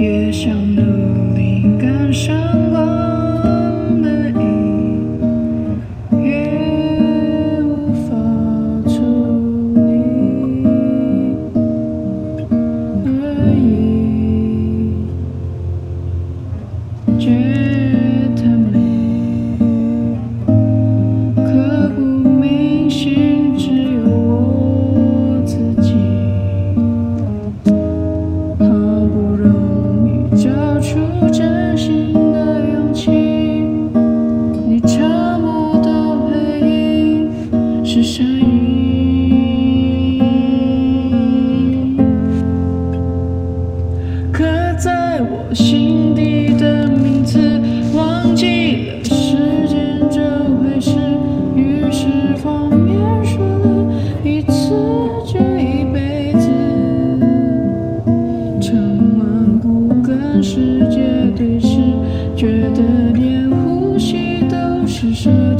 越想努力赶上光声音刻在我心底的名字，忘记了时间这回事。于是谎言说了一次就一辈子。长满骨跟世界对视，觉得连呼吸都是奢侈。